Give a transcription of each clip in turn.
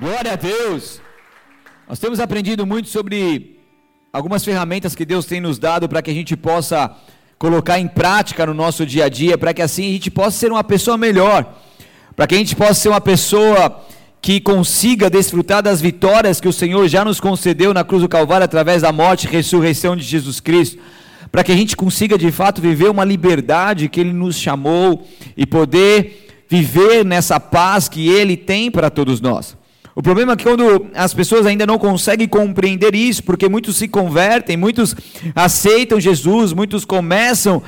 Glória a Deus! Nós temos aprendido muito sobre algumas ferramentas que Deus tem nos dado para que a gente possa colocar em prática no nosso dia a dia, para que assim a gente possa ser uma pessoa melhor, para que a gente possa ser uma pessoa que consiga desfrutar das vitórias que o Senhor já nos concedeu na cruz do Calvário através da morte e ressurreição de Jesus Cristo, para que a gente consiga de fato viver uma liberdade que Ele nos chamou e poder viver nessa paz que Ele tem para todos nós. O problema é que quando as pessoas ainda não conseguem compreender isso, porque muitos se convertem, muitos aceitam Jesus, muitos começam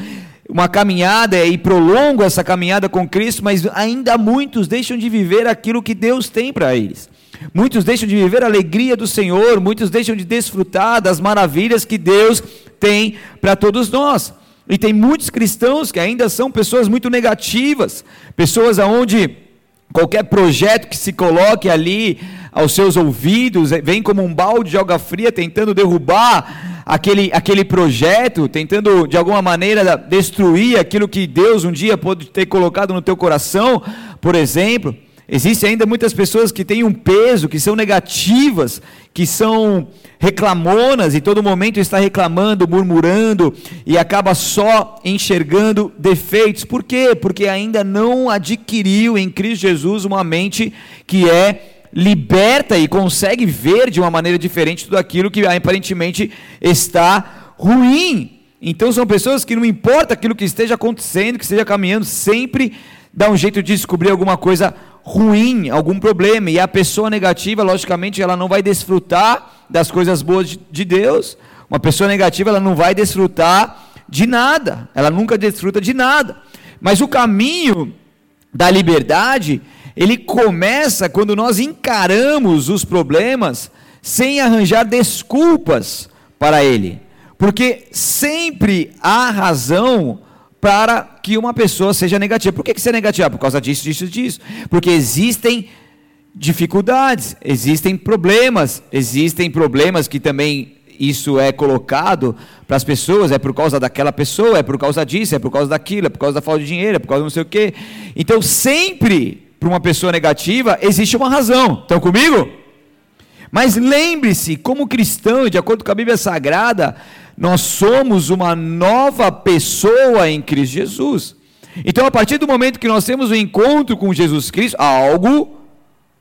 uma caminhada e prolongam essa caminhada com Cristo, mas ainda muitos deixam de viver aquilo que Deus tem para eles. Muitos deixam de viver a alegria do Senhor, muitos deixam de desfrutar das maravilhas que Deus tem para todos nós. E tem muitos cristãos que ainda são pessoas muito negativas, pessoas aonde qualquer projeto que se coloque ali aos seus ouvidos vem como um balde de água fria tentando derrubar aquele, aquele projeto, tentando de alguma maneira destruir aquilo que Deus um dia pode ter colocado no teu coração, por exemplo. Existem ainda muitas pessoas que têm um peso, que são negativas, que são reclamonas e todo momento está reclamando, murmurando e acaba só enxergando defeitos. Por quê? Porque ainda não adquiriu em Cristo Jesus uma mente que é liberta e consegue ver de uma maneira diferente tudo aquilo que aparentemente está ruim. Então são pessoas que não importa aquilo que esteja acontecendo, que esteja caminhando, sempre dá um jeito de descobrir alguma coisa ruim, algum problema. E a pessoa negativa, logicamente, ela não vai desfrutar das coisas boas de Deus. Uma pessoa negativa, ela não vai desfrutar de nada. Ela nunca desfruta de nada. Mas o caminho da liberdade ele começa quando nós encaramos os problemas sem arranjar desculpas para ele. Porque sempre há razão para que uma pessoa seja negativa. Por que, que é negativa? Por causa disso, disso, disso. Porque existem dificuldades, existem problemas, existem problemas que também isso é colocado para as pessoas, é por causa daquela pessoa, é por causa disso, é por causa daquilo, é por causa da falta de dinheiro, é por causa não sei o quê. Então sempre para uma pessoa negativa, existe uma razão. Estão comigo? Mas lembre-se, como cristão, de acordo com a Bíblia Sagrada, nós somos uma nova pessoa em Cristo Jesus. Então, a partir do momento que nós temos o um encontro com Jesus Cristo, algo,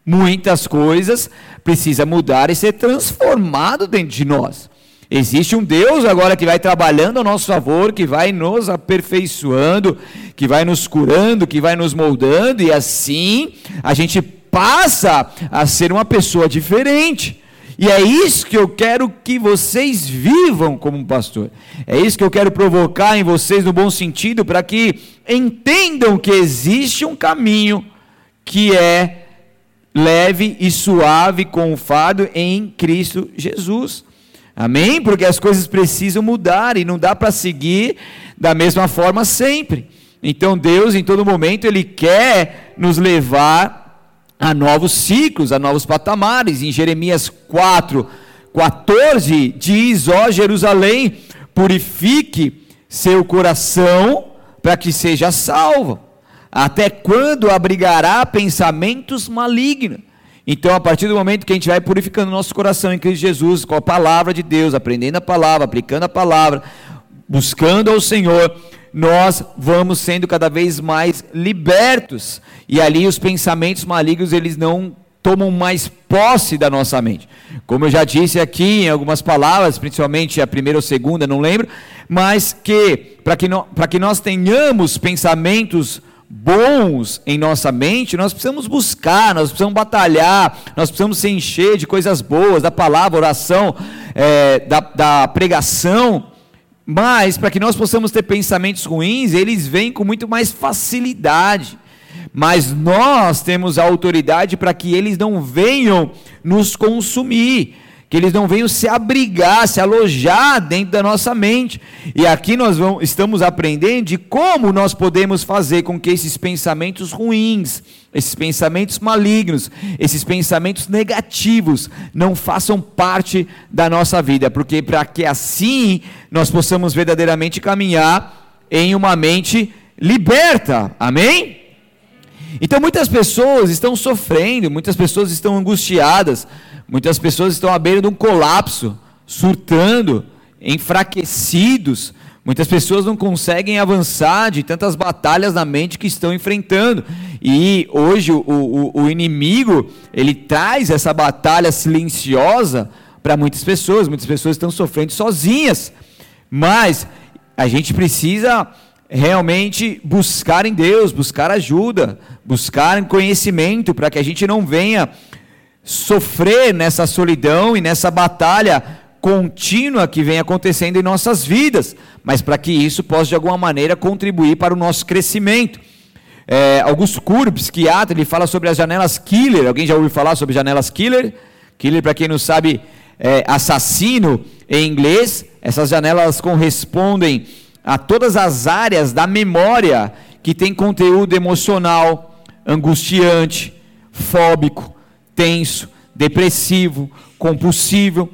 muitas coisas, precisa mudar e ser transformado dentro de nós. Existe um Deus agora que vai trabalhando a nosso favor, que vai nos aperfeiçoando, que vai nos curando, que vai nos moldando, e assim a gente passa a ser uma pessoa diferente. E é isso que eu quero que vocês vivam como pastor. É isso que eu quero provocar em vocês no bom sentido, para que entendam que existe um caminho que é leve e suave com o fardo em Cristo Jesus. Amém? Porque as coisas precisam mudar e não dá para seguir da mesma forma sempre. Então Deus, em todo momento, Ele quer nos levar a novos ciclos, a novos patamares. Em Jeremias 4, 14, diz: Ó Jerusalém, purifique seu coração para que seja salvo. Até quando abrigará pensamentos malignos? Então, a partir do momento que a gente vai purificando nosso coração em Cristo Jesus, com a palavra de Deus, aprendendo a palavra, aplicando a palavra, buscando ao Senhor, nós vamos sendo cada vez mais libertos. E ali os pensamentos malignos, eles não tomam mais posse da nossa mente. Como eu já disse aqui em algumas palavras, principalmente a primeira ou segunda, não lembro, mas que para que, no, que nós tenhamos pensamentos bons em nossa mente, nós precisamos buscar, nós precisamos batalhar, nós precisamos se encher de coisas boas, da palavra, oração, é, da, da pregação. Mas para que nós possamos ter pensamentos ruins, eles vêm com muito mais facilidade. Mas nós temos a autoridade para que eles não venham nos consumir que eles não venham se abrigar, se alojar dentro da nossa mente. E aqui nós vamos, estamos aprendendo de como nós podemos fazer com que esses pensamentos ruins, esses pensamentos malignos, esses pensamentos negativos não façam parte da nossa vida, porque para que assim nós possamos verdadeiramente caminhar em uma mente liberta. Amém? Então muitas pessoas estão sofrendo, muitas pessoas estão angustiadas, muitas pessoas estão à beira de um colapso, surtando, enfraquecidos. Muitas pessoas não conseguem avançar de tantas batalhas na mente que estão enfrentando. E hoje o, o, o inimigo, ele traz essa batalha silenciosa para muitas pessoas. Muitas pessoas estão sofrendo sozinhas. Mas a gente precisa realmente buscar em Deus, buscar ajuda, buscar conhecimento para que a gente não venha sofrer nessa solidão e nessa batalha contínua que vem acontecendo em nossas vidas, mas para que isso possa de alguma maneira contribuir para o nosso crescimento. É, Augusto Kurb, psiquiatra, ele fala sobre as janelas killer. Alguém já ouviu falar sobre janelas killer? Killer, para quem não sabe, é assassino em inglês. Essas janelas correspondem a todas as áreas da memória que tem conteúdo emocional, angustiante, fóbico, tenso, depressivo, compulsivo,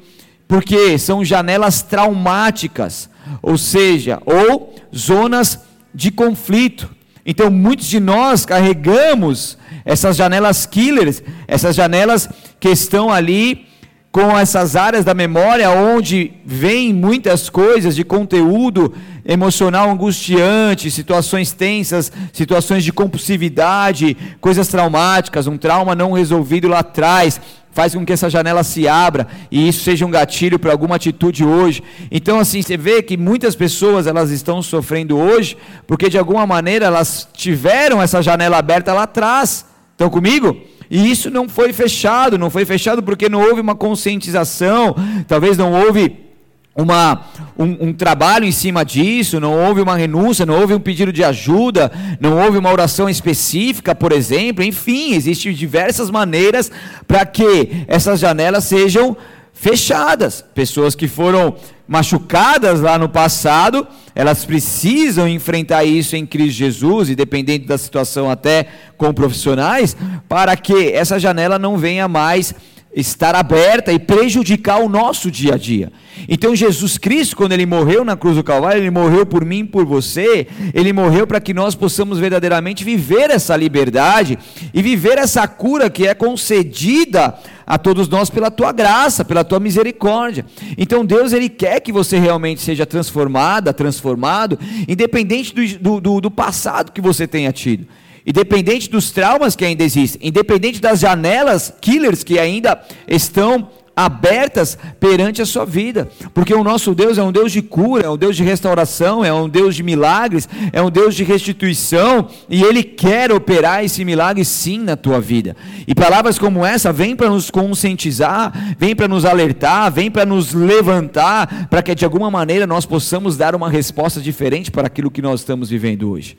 porque são janelas traumáticas, ou seja, ou zonas de conflito. Então, muitos de nós carregamos essas janelas killers, essas janelas que estão ali com essas áreas da memória onde vem muitas coisas de conteúdo emocional angustiante, situações tensas, situações de compulsividade, coisas traumáticas, um trauma não resolvido lá atrás, faz com que essa janela se abra e isso seja um gatilho para alguma atitude hoje. Então assim, você vê que muitas pessoas elas estão sofrendo hoje porque de alguma maneira elas tiveram essa janela aberta lá atrás. Estão comigo? E isso não foi fechado, não foi fechado porque não houve uma conscientização, talvez não houve uma, um, um, trabalho em cima disso, não houve uma renúncia, não houve um pedido de ajuda, não houve uma oração específica, por exemplo, enfim, existem diversas maneiras para que essas janelas sejam fechadas. Pessoas que foram machucadas lá no passado, elas precisam enfrentar isso em Cristo Jesus, e dependendo da situação até com profissionais, para que essa janela não venha mais estar aberta e prejudicar o nosso dia a dia. Então Jesus Cristo, quando ele morreu na cruz do Calvário, ele morreu por mim, por você, ele morreu para que nós possamos verdadeiramente viver essa liberdade e viver essa cura que é concedida a todos nós pela tua graça, pela tua misericórdia. Então Deus ele quer que você realmente seja transformada, transformado, independente do, do, do passado que você tenha tido independente dos traumas que ainda existem, independente das janelas killers que ainda estão abertas perante a sua vida, porque o nosso Deus é um Deus de cura, é um Deus de restauração, é um Deus de milagres, é um Deus de restituição, e Ele quer operar esse milagre sim na tua vida. E palavras como essa vêm para nos conscientizar, vêm para nos alertar, vêm para nos levantar, para que de alguma maneira nós possamos dar uma resposta diferente para aquilo que nós estamos vivendo hoje.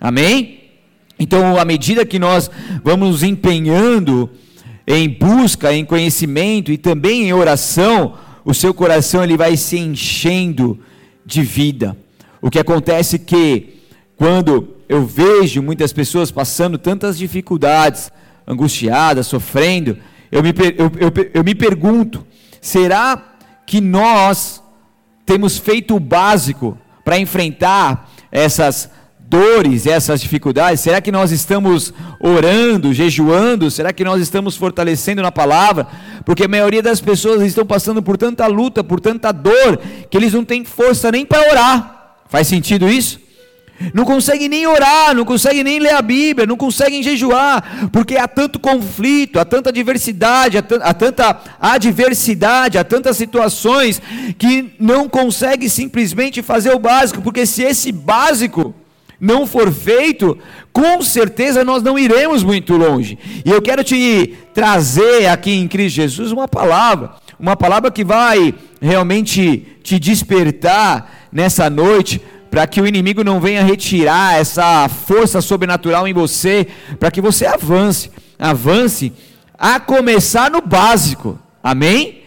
Amém? Então, à medida que nós vamos nos empenhando em busca, em conhecimento e também em oração, o seu coração ele vai se enchendo de vida. O que acontece é que quando eu vejo muitas pessoas passando tantas dificuldades, angustiadas, sofrendo, eu me, eu, eu, eu me pergunto: será que nós temos feito o básico para enfrentar essas dores, essas dificuldades? Será que nós estamos orando, jejuando? Será que nós estamos fortalecendo na palavra? Porque a maioria das pessoas estão passando por tanta luta, por tanta dor, que eles não têm força nem para orar. Faz sentido isso? Não conseguem nem orar, não conseguem nem ler a Bíblia, não conseguem jejuar, porque há tanto conflito, há tanta diversidade, há, tanta adversidade, há tantas situações que não conseguem simplesmente fazer o básico, porque se esse básico não for feito, com certeza nós não iremos muito longe. E eu quero te trazer aqui em Cristo Jesus uma palavra, uma palavra que vai realmente te despertar nessa noite, para que o inimigo não venha retirar essa força sobrenatural em você, para que você avance, avance a começar no básico. Amém?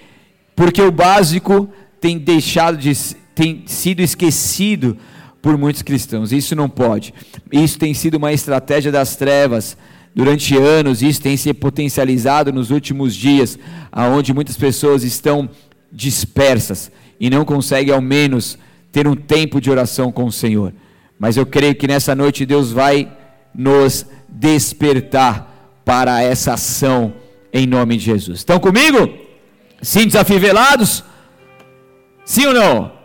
Porque o básico tem deixado de tem sido esquecido por muitos cristãos. Isso não pode. Isso tem sido uma estratégia das trevas durante anos, isso tem se potencializado nos últimos dias, aonde muitas pessoas estão dispersas e não conseguem ao menos ter um tempo de oração com o Senhor. Mas eu creio que nessa noite Deus vai nos despertar para essa ação em nome de Jesus. Estão comigo? Sim, desafivelados? Sim ou não?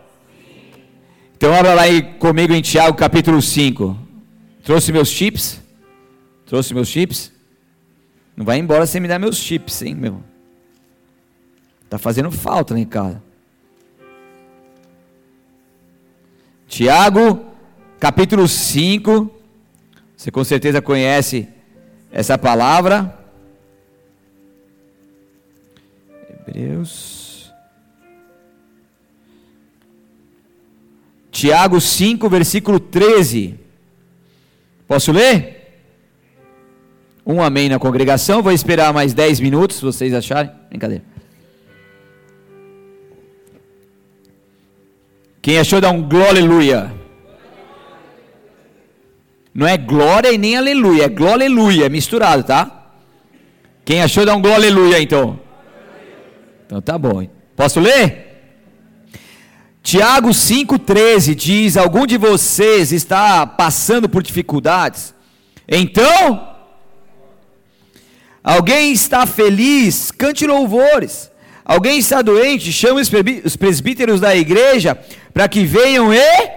Então abra lá aí comigo em Tiago capítulo 5. Trouxe meus chips? Trouxe meus chips? Não vai embora sem me dar meus chips, hein, meu? Tá fazendo falta lá em casa. Tiago, capítulo 5. Você com certeza conhece essa palavra. Hebreus. Tiago 5, versículo 13. Posso ler? Um amém na congregação. Vou esperar mais 10 minutos, se vocês acharem. Brincadeira. Quem achou, dá um glória. Não é glória e nem aleluia, é glória, aleluia, é misturado, tá? Quem achou, dá um glória, aleluia, então. Então tá bom. Posso ler? Tiago 5,13 diz: Algum de vocês está passando por dificuldades? Então, alguém está feliz? Cante louvores. Alguém está doente? Chame os presbíteros da igreja para que venham e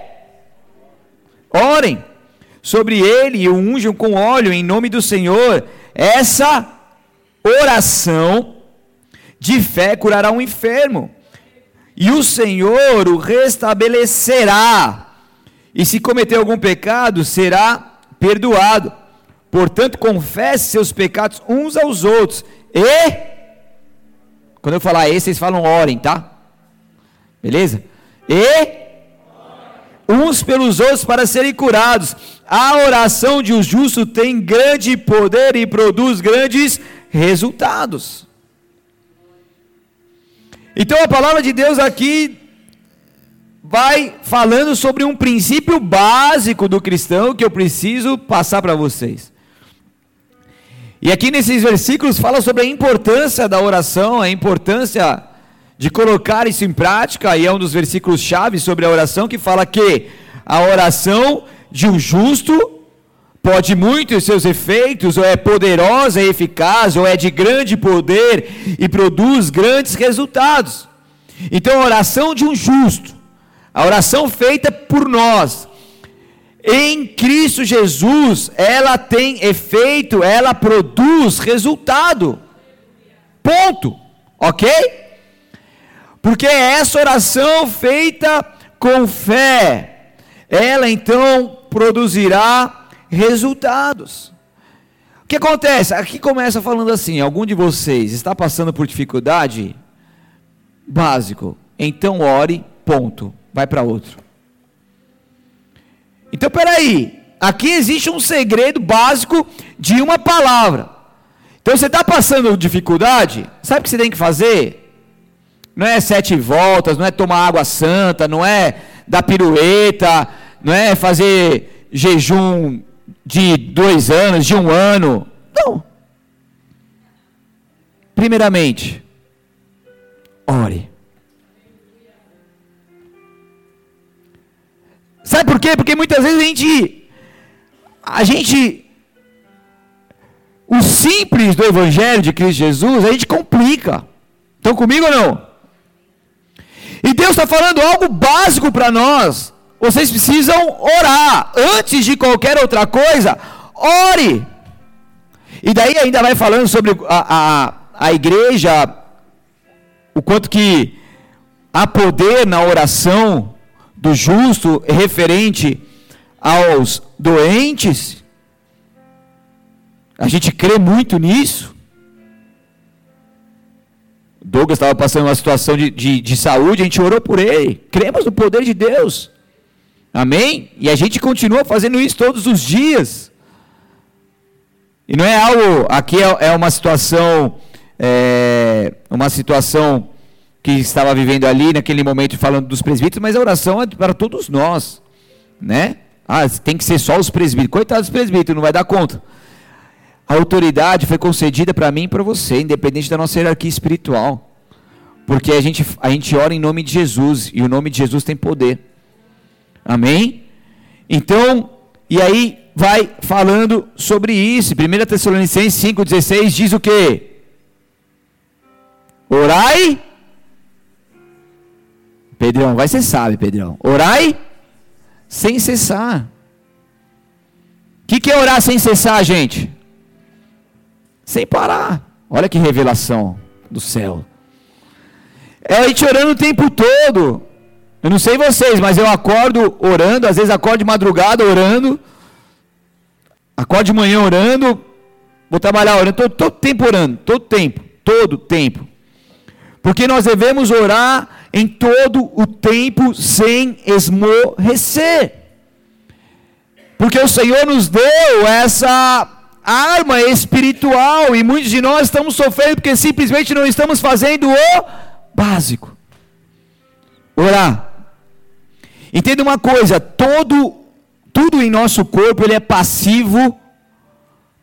orem sobre ele e o unjam com óleo em nome do Senhor. Essa oração de fé curará um enfermo, e o Senhor o restabelecerá. E se cometer algum pecado, será perdoado. Portanto, confesse seus pecados uns aos outros. E, quando eu falar esse, vocês falam orem, tá? Beleza? E uns pelos outros para serem curados. A oração de um justo tem grande poder e produz grandes resultados. Então a palavra de Deus aqui vai falando sobre um princípio básico do cristão que eu preciso passar para vocês. E aqui nesses versículos fala sobre a importância da oração, a importância de colocar isso em prática, e é um dos versículos chave sobre a oração que fala que a oração de um justo pode muito em seus efeitos, ou é poderosa e eficaz, ou é de grande poder e produz grandes resultados. Então, a oração de um justo, a oração feita por nós, em Cristo Jesus, ela tem efeito, ela produz resultado. Ponto. Ok? Porque é essa oração feita com fé, ela então produzirá resultados. O que acontece? Aqui começa falando assim: algum de vocês está passando por dificuldade? Básico. Então ore, ponto. Vai para outro. Então peraí. Aqui existe um segredo básico de uma palavra. Então você está passando dificuldade? Sabe o que você tem que fazer? Não é sete voltas, não é tomar água santa, não é dar pirueta, não é fazer jejum de dois anos, de um ano. Não. Primeiramente, ore. Sabe por quê? Porque muitas vezes a gente, a gente, o simples do Evangelho de Cristo Jesus, a gente complica. Estão comigo ou não? E Deus está falando algo básico para nós. Vocês precisam orar. Antes de qualquer outra coisa, ore. E daí ainda vai falando sobre a, a, a igreja, o quanto que há poder na oração do justo referente aos doentes. A gente crê muito nisso. Douglas estava passando uma situação de, de, de, saúde, a gente orou por ele. Cremos no poder de Deus. Amém? E a gente continua fazendo isso todos os dias. E não é algo. Aqui é, é uma situação. É, uma situação que estava vivendo ali naquele momento falando dos presbíteros, mas a oração é para todos nós. Né? Ah, tem que ser só os presbíteros. Coitados dos presbíteros, não vai dar conta. A autoridade foi concedida para mim e para você, independente da nossa hierarquia espiritual. Porque a gente, a gente ora em nome de Jesus e o nome de Jesus tem poder. Amém? Então, e aí vai falando sobre isso. 1 Tessalonicenses 5,16 diz o que? Orai. Pedrão, vai ser sabe, Pedrão. Orai sem cessar. O que, que é orar sem cessar, gente? Sem parar. Olha que revelação do céu. É a gente orando o tempo todo. Eu não sei vocês, mas eu acordo orando, às vezes acordo de madrugada orando, acordo de manhã orando, vou trabalhar orando, todo, todo tempo orando, todo tempo, todo tempo. Porque nós devemos orar em todo o tempo sem esmorecer. Porque o Senhor nos deu essa arma espiritual e muitos de nós estamos sofrendo porque simplesmente não estamos fazendo o básico. Orar. Entenda uma coisa, todo tudo em nosso corpo ele é passivo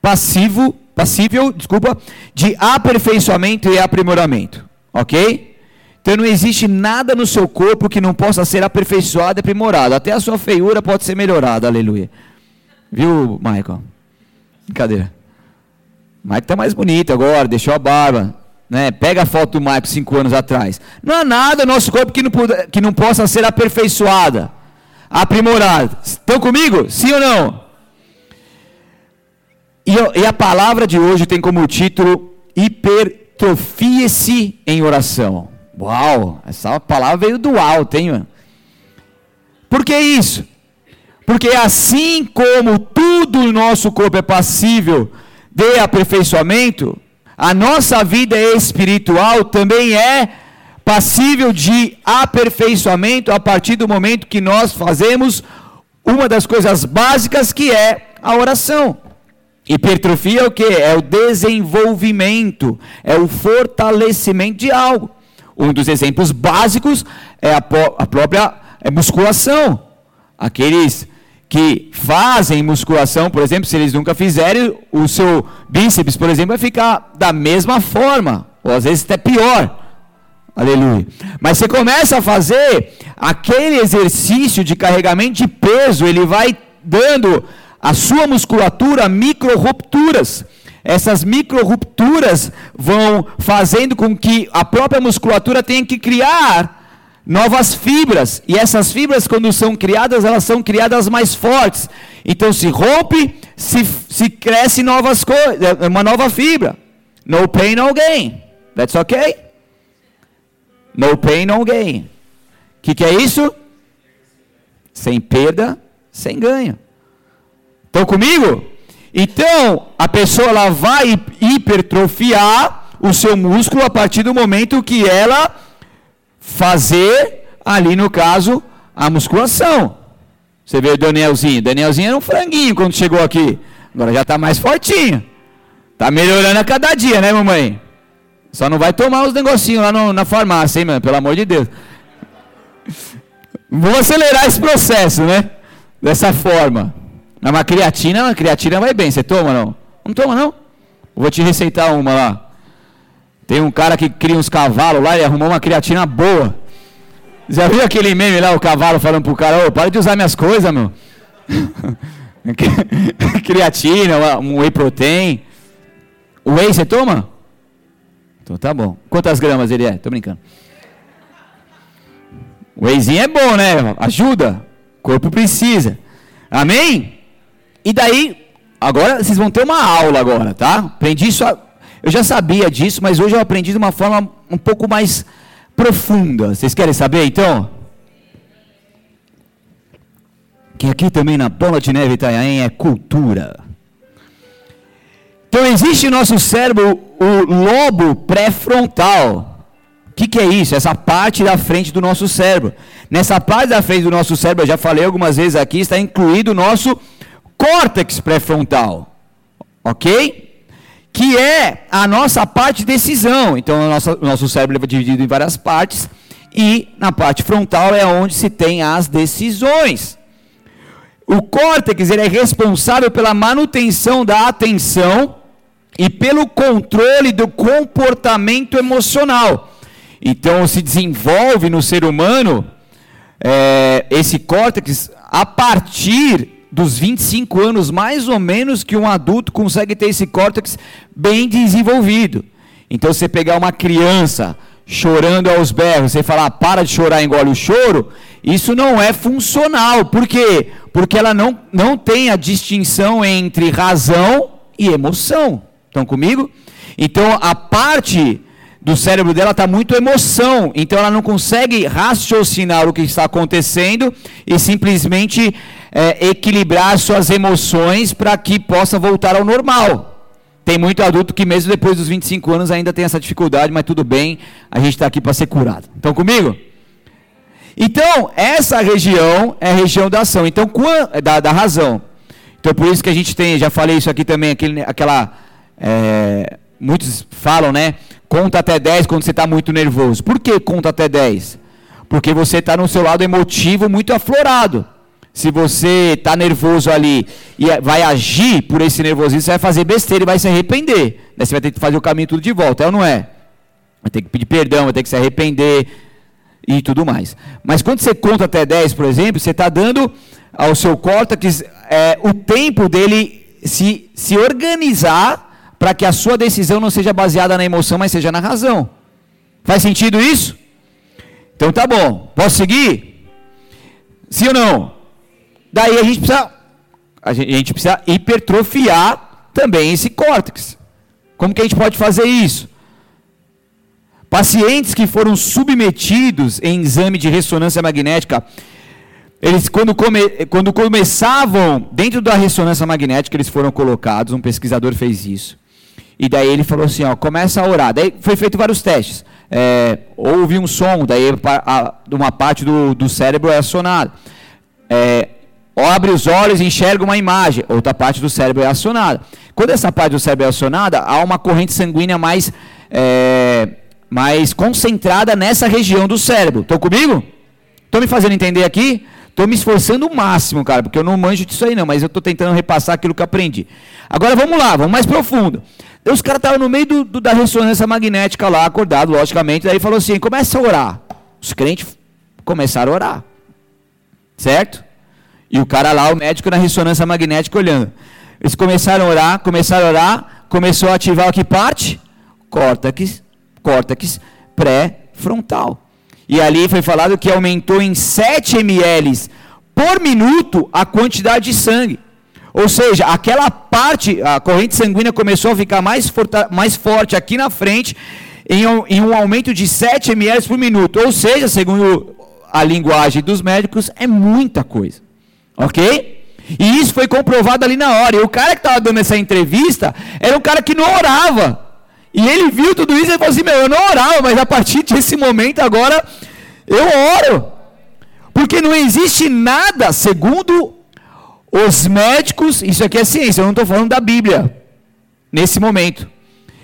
passivo, passível, desculpa, de aperfeiçoamento e aprimoramento, OK? Então não existe nada no seu corpo que não possa ser aperfeiçoado e aprimorado. Até a sua feiura pode ser melhorada, aleluia. Viu, Michael? Brincadeira. Mike tá mais bonito agora, deixou a barba. Né? Pega a foto do Mike cinco anos atrás. Não há nada no nosso corpo que não, que não possa ser aperfeiçoada, aprimorada. Estão comigo? Sim ou não? E, e a palavra de hoje tem como título Hipertrofie-se em oração. Uau, essa palavra veio do alto, hein? Por que isso? Porque assim como tudo no nosso corpo é passível de aperfeiçoamento, a nossa vida espiritual também é passível de aperfeiçoamento a partir do momento que nós fazemos uma das coisas básicas que é a oração. Hipertrofia é o que? É o desenvolvimento, é o fortalecimento de algo. Um dos exemplos básicos é a, a própria é musculação. Aqueles que fazem musculação, por exemplo, se eles nunca fizerem, o seu bíceps, por exemplo, vai ficar da mesma forma, ou às vezes até pior. Aleluia. Mas você começa a fazer aquele exercício de carregamento de peso, ele vai dando a sua musculatura micro-rupturas. Essas micro-rupturas vão fazendo com que a própria musculatura tenha que criar novas fibras. E essas fibras, quando são criadas, elas são criadas mais fortes. Então se rompe, se, se cresce novas coisas, é, uma nova fibra. No pain, no gain. That's okay? No pain, no gain. O que, que é isso? Sem perda, sem ganho. Estão comigo? Então, a pessoa ela vai hipertrofiar o seu músculo a partir do momento que ela fazer ali no caso a musculação. Você vê o Danielzinho, Danielzinho era um franguinho quando chegou aqui. Agora já está mais fortinho. Está melhorando a cada dia, né, mamãe? Só não vai tomar os negocinhos lá no, na farmácia, hein, mano? Pelo amor de Deus. Vamos acelerar esse processo, né? Dessa forma. Uma creatina, uma creatina vai bem. Você toma não? Não toma não? Vou te receitar uma lá. Tem um cara que cria uns cavalos lá e arrumou uma creatina boa. Já viu aquele meme lá, o cavalo falando pro cara, ô, para de usar minhas coisas, meu. creatina, um whey protein. O whey você toma? Então tá bom. Quantas gramas ele é? Tô brincando. O wheyzinho é bom, né? Ajuda. O corpo precisa. Amém? E daí, agora vocês vão ter uma aula agora, tá? Aprendi isso eu já sabia disso, mas hoje eu aprendi de uma forma um pouco mais profunda. Vocês querem saber então? Que aqui também na Bola de Neve Itanhaém é cultura. Então existe no nosso cérebro o lobo pré-frontal. O que, que é isso? Essa parte da frente do nosso cérebro. Nessa parte da frente do nosso cérebro, eu já falei algumas vezes aqui, está incluído o nosso córtex pré-frontal. Ok? Que é a nossa parte de decisão. Então, o nosso, nosso cérebro é dividido em várias partes, e na parte frontal é onde se tem as decisões. O córtex ele é responsável pela manutenção da atenção e pelo controle do comportamento emocional. Então, se desenvolve no ser humano é, esse córtex a partir dos 25 anos, mais ou menos, que um adulto consegue ter esse córtex bem desenvolvido. Então, você pegar uma criança chorando aos berros, você falar, para de chorar, engole o choro, isso não é funcional. Por quê? Porque ela não, não tem a distinção entre razão e emoção. Estão comigo? Então, a parte do cérebro dela está muito emoção, então ela não consegue raciocinar o que está acontecendo e simplesmente é, equilibrar suas emoções para que possa voltar ao normal. Tem muito adulto que mesmo depois dos 25 anos ainda tem essa dificuldade, mas tudo bem, a gente está aqui para ser curado. Estão comigo? Então, essa região é a região da ação, então da, da razão. Então, por isso que a gente tem, já falei isso aqui também, aquele, aquela. É, muitos falam, né? Conta até 10 quando você está muito nervoso. Por que conta até 10? Porque você está no seu lado emotivo muito aflorado. Se você está nervoso ali e vai agir por esse nervosismo, você vai fazer besteira e vai se arrepender. Daí você vai ter que fazer o caminho tudo de volta, é ou não é? Vai ter que pedir perdão, vai ter que se arrepender e tudo mais. Mas quando você conta até 10, por exemplo, você está dando ao seu córtex é, o tempo dele se, se organizar para que a sua decisão não seja baseada na emoção, mas seja na razão. Faz sentido isso? Então tá bom. Posso seguir? Sim ou não? Daí a gente precisa a gente, precisa hipertrofiar também esse córtex. Como que a gente pode fazer isso? Pacientes que foram submetidos em exame de ressonância magnética, eles quando, come, quando começavam dentro da ressonância magnética, eles foram colocados, um pesquisador fez isso. E daí ele falou assim, ó, começa a orar. Daí foi feito vários testes. É, houve um som, daí uma parte do, do cérebro é acionada. É, abre os olhos e enxerga uma imagem, outra parte do cérebro é acionada. Quando essa parte do cérebro é acionada, há uma corrente sanguínea mais, é, mais concentrada nessa região do cérebro. Estão comigo? Estão me fazendo entender aqui? Estou me esforçando o máximo, cara, porque eu não manjo disso aí não, mas eu estou tentando repassar aquilo que aprendi. Agora vamos lá, vamos mais profundo. Os caras estavam no meio do, do, da ressonância magnética lá, acordado, logicamente. Daí falou assim: começa a orar. Os crentes começaram a orar. Certo? E o cara lá, o médico na ressonância magnética, olhando. Eles começaram a orar, começaram a orar, começou a ativar o que parte? Córtex, córtex pré-frontal. E ali foi falado que aumentou em 7 ml por minuto a quantidade de sangue. Ou seja, aquela parte, a corrente sanguínea começou a ficar mais, mais forte aqui na frente, em um, em um aumento de 7 ml por minuto. Ou seja, segundo a linguagem dos médicos, é muita coisa. Ok? E isso foi comprovado ali na hora. E o cara que estava dando essa entrevista era um cara que não orava. E ele viu tudo isso e falou assim: Meu, eu não orava, mas a partir desse momento agora eu oro. Porque não existe nada, segundo os médicos, isso aqui é ciência, eu não estou falando da Bíblia, nesse momento.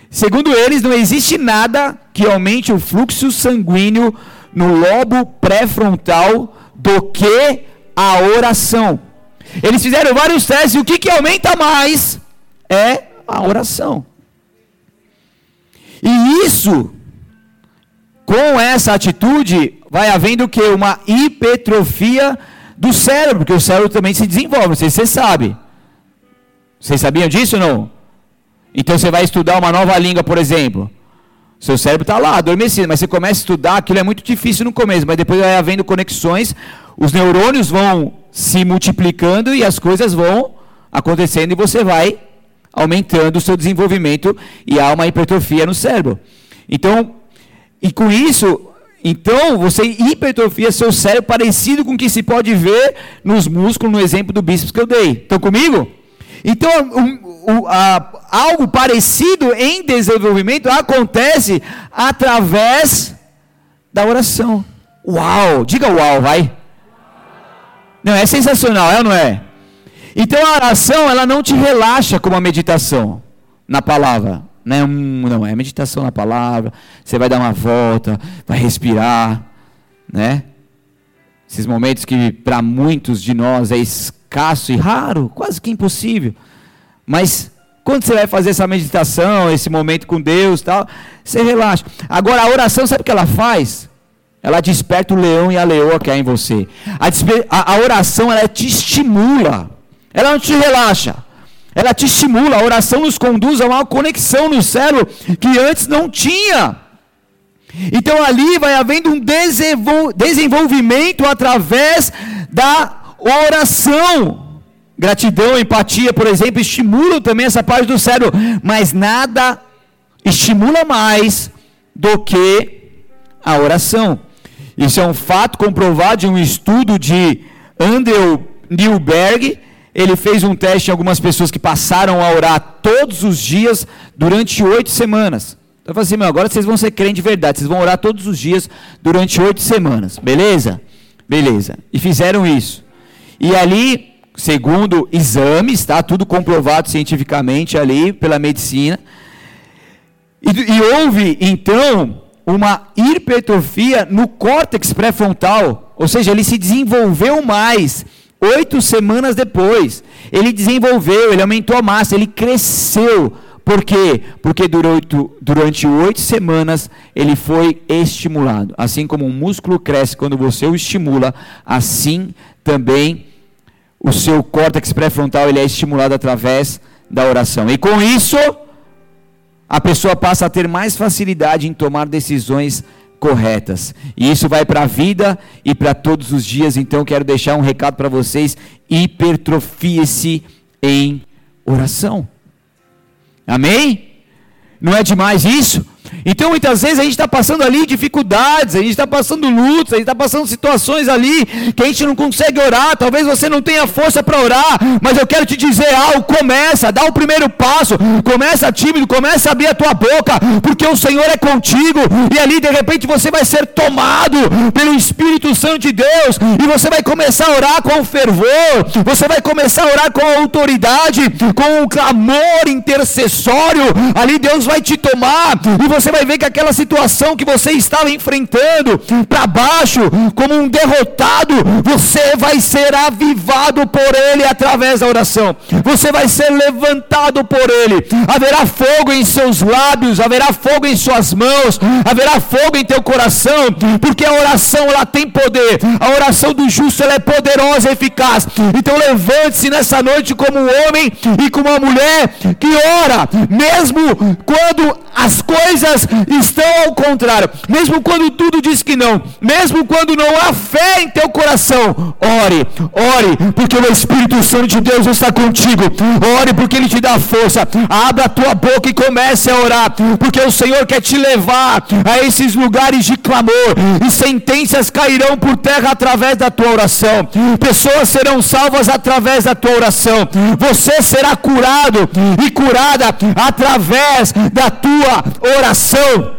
Segundo eles, não existe nada que aumente o fluxo sanguíneo no lobo pré-frontal do que a oração. Eles fizeram vários testes e o que, que aumenta mais é a oração. E isso, com essa atitude, vai havendo que? Uma hipertrofia do cérebro, porque o cérebro também se desenvolve, não sei se você sabe. Vocês sabiam disso ou não? Então você vai estudar uma nova língua, por exemplo. Seu cérebro está lá, adormecido, mas você começa a estudar, aquilo é muito difícil no começo, mas depois vai havendo conexões, os neurônios vão se multiplicando e as coisas vão acontecendo e você vai aumentando o seu desenvolvimento e há uma hipertrofia no cérebro. Então, e com isso, então, você hipertrofia seu cérebro parecido com o que se pode ver nos músculos, no exemplo do bíceps que eu dei. Estão comigo? Então, um, um, algo parecido em desenvolvimento acontece através da oração. Uau! Diga uau, vai. Não, é sensacional, é ou não é? Então a oração, ela não te relaxa como a meditação na palavra. Não, é não é meditação na palavra. Você vai dar uma volta, vai respirar, né? Esses momentos que para muitos de nós é escasso e raro, quase que impossível. Mas quando você vai fazer essa meditação, esse momento com Deus, tal, você relaxa. Agora a oração, sabe o que ela faz? Ela desperta o leão e a leoa que há em você. A, a, a oração ela te estimula. ela não te relaxa, ela te estimula. A oração nos conduz a uma conexão no cérebro que antes não tinha. Então ali vai havendo um desenvolvimento através da oração. Gratidão, empatia, por exemplo, estimulam também essa parte do cérebro, mas nada estimula mais do que a oração. Isso é um fato comprovado de um estudo de Andrew Newberg. Ele fez um teste em algumas pessoas que passaram a orar todos os dias durante oito semanas. Então eu falei assim, meu, agora vocês vão ser crentes de verdade, vocês vão orar todos os dias durante oito semanas, beleza? Beleza. E fizeram isso. E ali, segundo exames, está tudo comprovado cientificamente ali pela medicina. E, e houve então uma hipertrofia no córtex pré-frontal, ou seja, ele se desenvolveu mais oito semanas depois. Ele desenvolveu, ele aumentou a massa, ele cresceu. Por quê? Porque durante, durante oito semanas ele foi estimulado. Assim como um músculo cresce quando você o estimula, assim também o seu córtex pré-frontal ele é estimulado através da oração. E com isso, a pessoa passa a ter mais facilidade em tomar decisões corretas. E isso vai para a vida e para todos os dias. Então, quero deixar um recado para vocês: hipertrofie-se em oração. Amém? Não é demais isso? Então muitas vezes a gente está passando ali dificuldades, a gente está passando lutas, a gente está passando situações ali que a gente não consegue orar. Talvez você não tenha força para orar, mas eu quero te dizer algo: começa, dá o primeiro passo, começa tímido, começa a abrir a tua boca, porque o Senhor é contigo, e ali de repente você vai ser tomado pelo Espírito Santo de Deus, e você vai começar a orar com fervor, você vai começar a orar com autoridade, com um clamor intercessório, ali Deus vai te tomar, e você vai ver que aquela situação que você estava enfrentando para baixo, como um derrotado, você vai ser avivado por Ele através da oração. Você vai ser levantado por Ele. Haverá fogo em seus lábios, haverá fogo em suas mãos, haverá fogo em teu coração, porque a oração ela tem poder. A oração do justo ela é poderosa e eficaz. Então levante-se nessa noite como um homem e como uma mulher que ora, mesmo quando as coisas estão ao contrário, mesmo quando tudo diz que não, mesmo quando não há fé em teu coração, ore, ore, porque o Espírito Santo de Deus está contigo. Ore porque ele te dá força. Abra a tua boca e comece a orar, porque o Senhor quer te levar a esses lugares de clamor e sentenças cairão por terra através da tua oração. Pessoas serão salvas através da tua oração. Você será curado e curada através da tua tua oração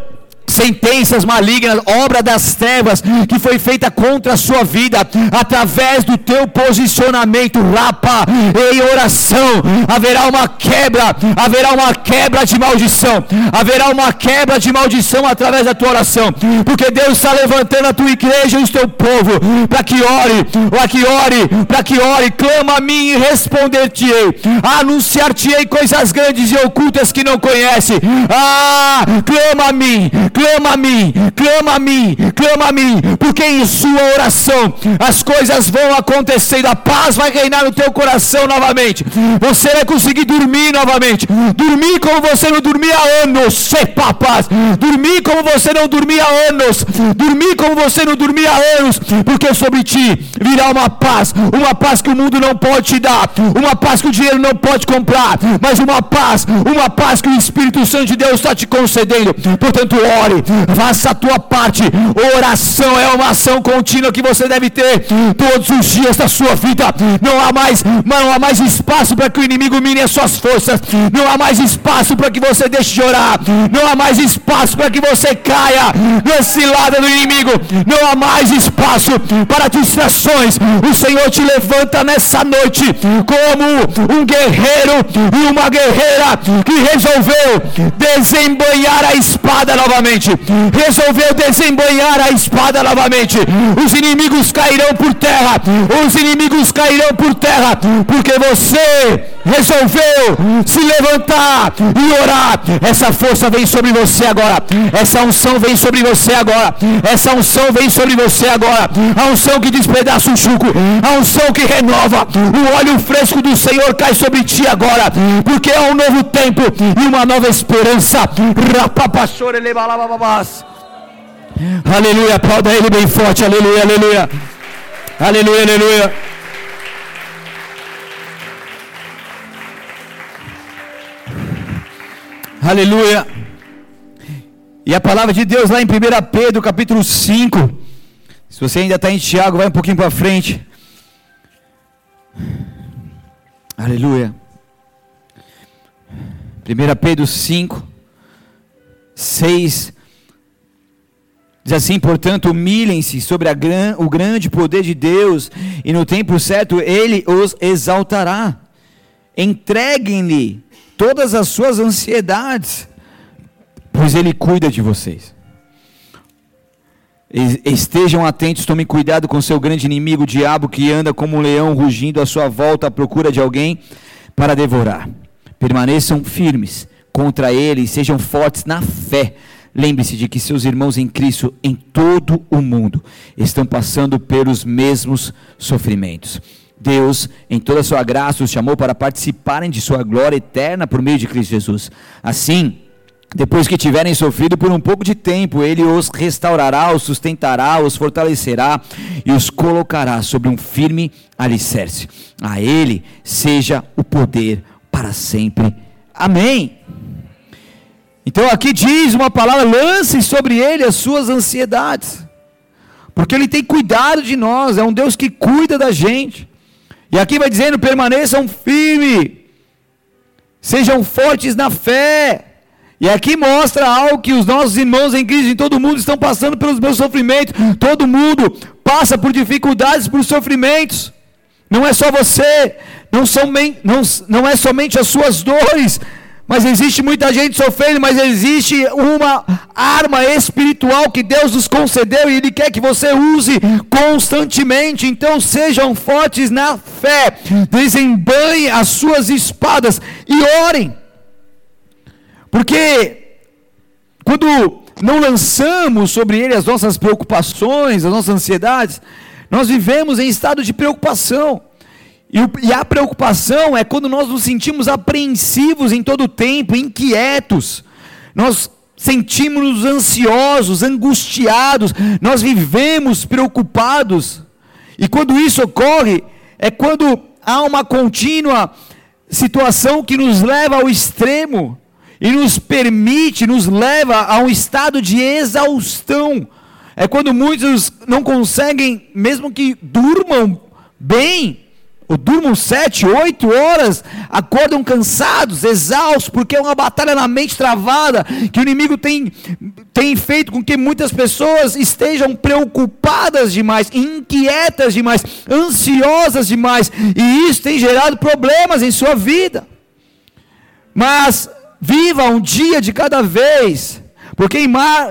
sentenças malignas, obra das trevas que foi feita contra a sua vida, através do teu posicionamento, rapa, em oração, haverá uma quebra, haverá uma quebra de maldição, haverá uma quebra de maldição através da tua oração, porque Deus está levantando a tua igreja e o teu povo, para que ore, para que ore, para que ore, clama a mim e responder-te-ei, anunciar-te-ei coisas grandes e ocultas que não conhece, ah, clama a mim, clama a mim, clama a mim, clama a mim, porque em sua oração as coisas vão acontecendo, a paz vai reinar no teu coração novamente. Você vai conseguir dormir novamente, dormir como você não dormia há anos, sepa paz, dormir como você não dormia há anos, dormir como você não dormia há anos, porque sobre ti virá uma paz, uma paz que o mundo não pode te dar, uma paz que o dinheiro não pode comprar, mas uma paz, uma paz que o Espírito Santo de Deus está te concedendo. Portanto, ore ore, faça a tua parte. Oração é uma ação contínua que você deve ter todos os dias da sua vida. Não há mais, não há mais espaço para que o inimigo mine as suas forças. Não há mais espaço para que você deixe de orar. Não há mais espaço para que você caia na cilada do inimigo. Não há mais espaço para distrações. O Senhor te levanta nessa noite como um guerreiro e uma guerreira que resolveu desembanhar a espada novamente novamente, resolveu desembanhar a espada novamente. Os inimigos cairão por terra, os inimigos cairão por terra, porque você resolveu se levantar e orar, essa força vem sobre você agora. Essa unção vem sobre você agora. Essa unção vem sobre você agora. A unção que despedaça o chuco, a unção que renova. O óleo fresco do Senhor cai sobre ti agora, porque é um novo tempo e uma nova esperança. Aleluia, aplauda ele bem forte. Aleluia, aleluia. Aleluia, aleluia. Aleluia. E a palavra de Deus lá em 1 Pedro, capítulo 5. Se você ainda está em Tiago, vai um pouquinho para frente. Aleluia. 1 Pedro 5, 6. Diz assim, portanto, humilhem-se sobre gran, o grande poder de Deus, e no tempo certo ele os exaltará. Entreguem-lhe todas as suas ansiedades, pois ele cuida de vocês. Estejam atentos, tomem cuidado com seu grande inimigo, o diabo, que anda como um leão rugindo à sua volta à procura de alguém para devorar. Permaneçam firmes contra ele e sejam fortes na fé Lembre-se de que seus irmãos em Cristo em todo o mundo estão passando pelos mesmos sofrimentos. Deus, em toda a sua graça, os chamou para participarem de sua glória eterna por meio de Cristo Jesus. Assim, depois que tiverem sofrido por um pouco de tempo, ele os restaurará, os sustentará, os fortalecerá e os colocará sobre um firme alicerce. A ele seja o poder para sempre. Amém. Então aqui diz uma palavra: lance sobre ele as suas ansiedades, porque ele tem cuidado de nós, é um Deus que cuida da gente. E aqui vai dizendo: permaneçam firmes, sejam fortes na fé. E aqui mostra algo que os nossos irmãos em Cristo em todo mundo estão passando pelos meus sofrimentos. Todo mundo passa por dificuldades, por sofrimentos. Não é só você, não, somente, não, não é somente as suas dores, mas existe muita gente sofrendo, mas existe uma arma espiritual que Deus nos concedeu e Ele quer que você use constantemente. Então sejam fortes na fé, desembanhem as suas espadas e orem. Porque quando não lançamos sobre Ele as nossas preocupações, as nossas ansiedades, nós vivemos em estado de preocupação. E, a preocupação é quando nós nos sentimos apreensivos em todo o tempo, inquietos. Nós sentimos-nos ansiosos, angustiados, nós vivemos preocupados. E quando isso ocorre, é quando há uma contínua situação que nos leva ao extremo e nos permite, nos leva a um estado de exaustão. É quando muitos não conseguem, mesmo que durmam bem, ou durmam sete, oito horas, acordam cansados, exaustos, porque é uma batalha na mente travada, que o inimigo tem, tem feito com que muitas pessoas estejam preocupadas demais, inquietas demais, ansiosas demais, e isso tem gerado problemas em sua vida. Mas viva um dia de cada vez, porque em,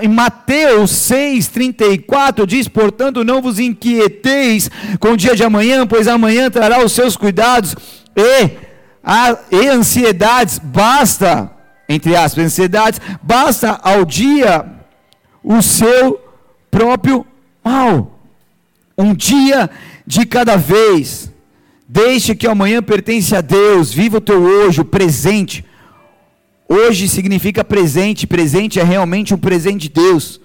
Mateus 6,34 diz: Portanto, não vos inquieteis com o dia de amanhã, pois amanhã trará os seus cuidados e, a, e ansiedades, basta, entre aspas, ansiedades, basta ao dia o seu próprio mal. Um dia de cada vez. Deixe que amanhã pertence a Deus, viva o teu hoje, o presente Hoje significa presente, presente é realmente um presente de Deus.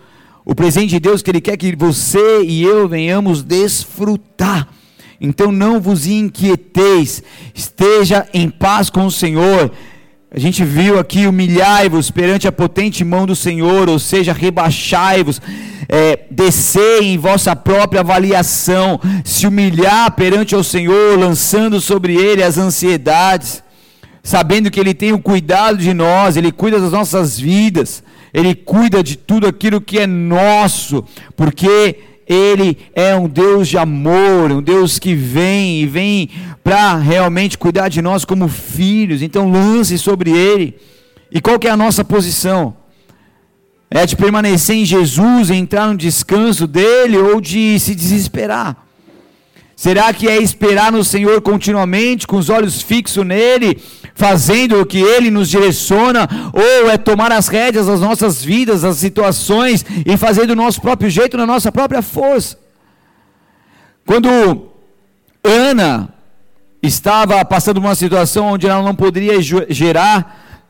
O presente de Deus que Ele quer que você e eu venhamos desfrutar. Então não vos inquieteis, esteja em paz com o Senhor. A gente viu aqui humilhai-vos perante a potente mão do Senhor, ou seja, rebaixai-vos, é, descer em vossa própria avaliação, se humilhar perante o Senhor, lançando sobre Ele as ansiedades sabendo que Ele tem o cuidado de nós, Ele cuida das nossas vidas, Ele cuida de tudo aquilo que é nosso, porque Ele é um Deus de amor, um Deus que vem e vem para realmente cuidar de nós como filhos. Então lance sobre Ele. E qual que é a nossa posição? É de permanecer em Jesus, entrar no descanso dele ou de se desesperar? Será que é esperar no Senhor continuamente, com os olhos fixos nele, fazendo o que ele nos direciona, ou é tomar as rédeas das nossas vidas, das situações e fazer do nosso próprio jeito, na nossa própria força? Quando Ana estava passando uma situação onde ela não poderia gerar,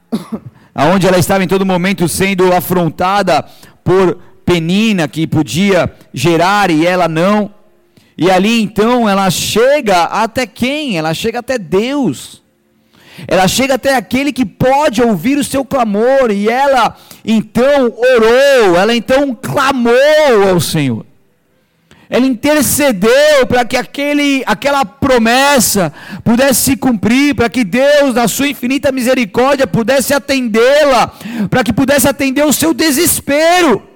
onde ela estava em todo momento sendo afrontada por Penina, que podia gerar e ela não. E ali então ela chega até quem? Ela chega até Deus. Ela chega até aquele que pode ouvir o seu clamor, e ela então orou, ela então clamou ao Senhor. Ela intercedeu para que aquele, aquela promessa pudesse se cumprir, para que Deus, na sua infinita misericórdia, pudesse atendê-la, para que pudesse atender o seu desespero.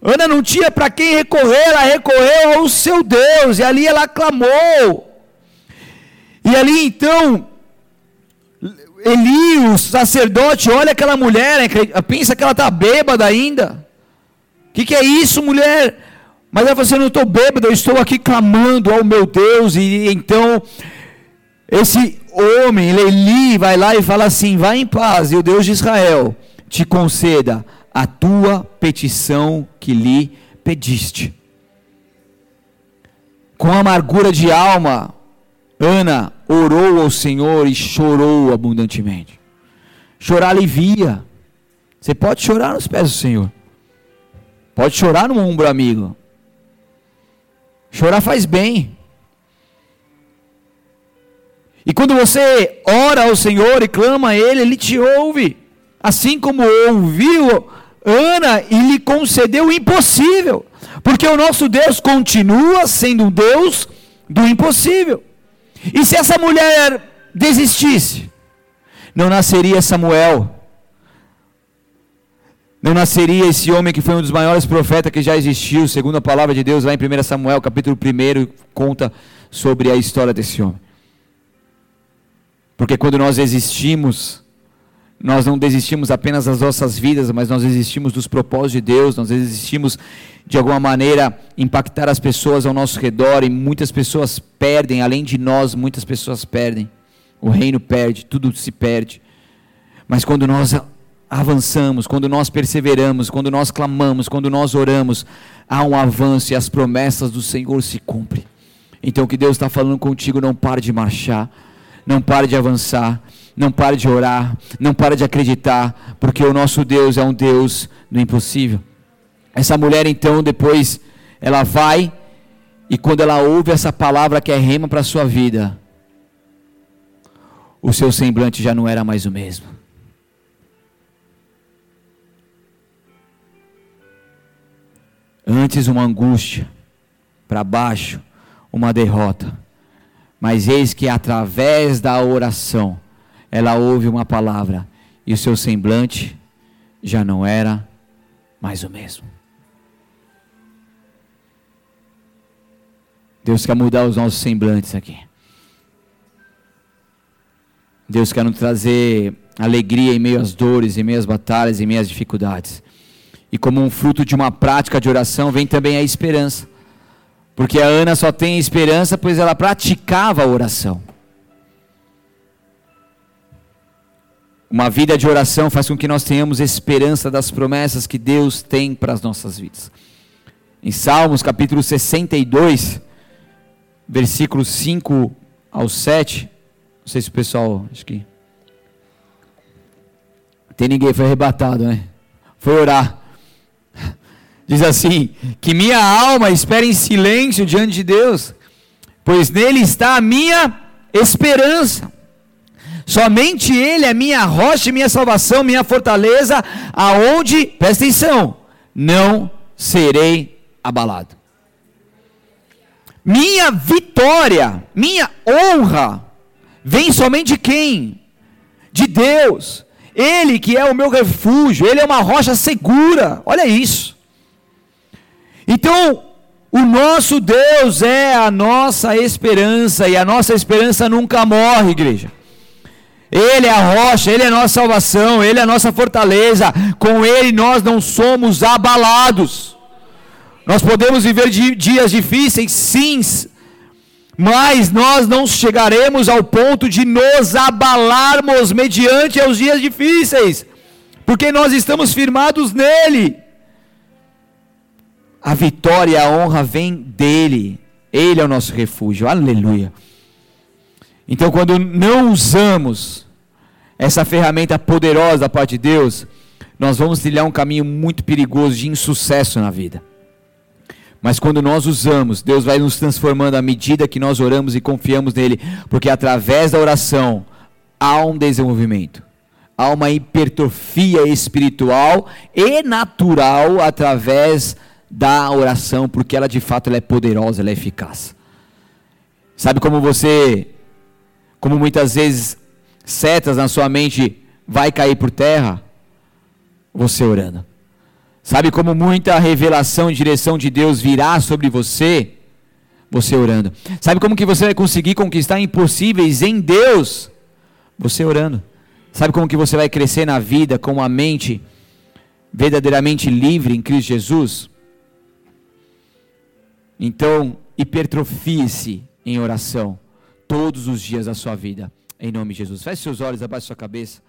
Ana não tinha para quem recorrer, ela recorreu ao seu Deus, e ali ela clamou. E ali então, Eli, o sacerdote, olha aquela mulher, pensa que ela está bêbada ainda. O que, que é isso, mulher? Mas ela falou assim: Eu não estou bêbado, eu estou aqui clamando ao meu Deus. E então, esse homem, Eli, vai lá e fala assim: Vai em paz, e o Deus de Israel te conceda a tua petição que lhe pediste. Com amargura de alma, Ana orou ao Senhor e chorou abundantemente. Chorar alivia. Você pode chorar nos pés do Senhor. Pode chorar no ombro amigo. Chorar faz bem. E quando você ora ao Senhor e clama a Ele, Ele te ouve. Assim como ouviu Ana e lhe concedeu o impossível. Porque o nosso Deus continua sendo um Deus do impossível. E se essa mulher desistisse, não nasceria Samuel, não nasceria esse homem que foi um dos maiores profetas que já existiu, segundo a palavra de Deus, lá em 1 Samuel, capítulo 1, conta sobre a história desse homem. Porque quando nós existimos, nós não desistimos apenas das nossas vidas, mas nós desistimos dos propósitos de Deus, nós desistimos de alguma maneira impactar as pessoas ao nosso redor e muitas pessoas perdem, além de nós, muitas pessoas perdem. O reino perde, tudo se perde. Mas quando nós avançamos, quando nós perseveramos, quando nós clamamos, quando nós oramos, há um avanço e as promessas do Senhor se cumprem. Então, o que Deus está falando contigo, não pare de marchar, não pare de avançar, não pare de orar, não pare de acreditar, porque o nosso Deus é um Deus do impossível. Essa mulher, então, depois, ela vai e quando ela ouve essa palavra que é rema para a sua vida, o seu semblante já não era mais o mesmo. Antes uma angústia, para baixo, uma derrota. Mas eis que através da oração, ela ouve uma palavra e o seu semblante já não era mais o mesmo. Deus quer mudar os nossos semblantes aqui. Deus quer nos trazer alegria em meio às dores, em meio às batalhas, em meio às dificuldades. E como um fruto de uma prática de oração, vem também a esperança. Porque a Ana só tem esperança, pois ela praticava a oração. Uma vida de oração faz com que nós tenhamos esperança das promessas que Deus tem para as nossas vidas. Em Salmos capítulo 62, versículos 5 ao 7, não sei se o pessoal, acho que tem ninguém, foi arrebatado, né? Foi orar. Diz assim: Que minha alma espere em silêncio diante de Deus, pois nele está a minha esperança. Somente Ele é minha rocha, minha salvação, minha fortaleza, aonde, presta atenção, não serei abalado. Minha vitória, minha honra, vem somente de quem? De Deus. Ele que é o meu refúgio, Ele é uma rocha segura. Olha isso. Então, o nosso Deus é a nossa esperança, e a nossa esperança nunca morre, igreja. Ele é a rocha, Ele é a nossa salvação, Ele é a nossa fortaleza, com Ele nós não somos abalados. Nós podemos viver dias difíceis, sim, mas nós não chegaremos ao ponto de nos abalarmos mediante os dias difíceis, porque nós estamos firmados nele. A vitória e a honra vem dele, ele é o nosso refúgio, aleluia. Então, quando não usamos essa ferramenta poderosa da parte de Deus, nós vamos trilhar um caminho muito perigoso de insucesso na vida. Mas quando nós usamos, Deus vai nos transformando à medida que nós oramos e confiamos nele, porque através da oração há um desenvolvimento, há uma hipertrofia espiritual e natural através da oração, porque ela de fato ela é poderosa, ela é eficaz. Sabe como você, como muitas vezes setas na sua mente vai cair por terra? Você orando. Sabe como muita revelação e direção de Deus virá sobre você? Você orando. Sabe como que você vai conseguir conquistar impossíveis em Deus? Você orando. Sabe como que você vai crescer na vida com uma mente verdadeiramente livre em Cristo Jesus? Então, hipertrofie-se em oração todos os dias da sua vida. Em nome de Jesus. Feche seus olhos, abaixe sua cabeça.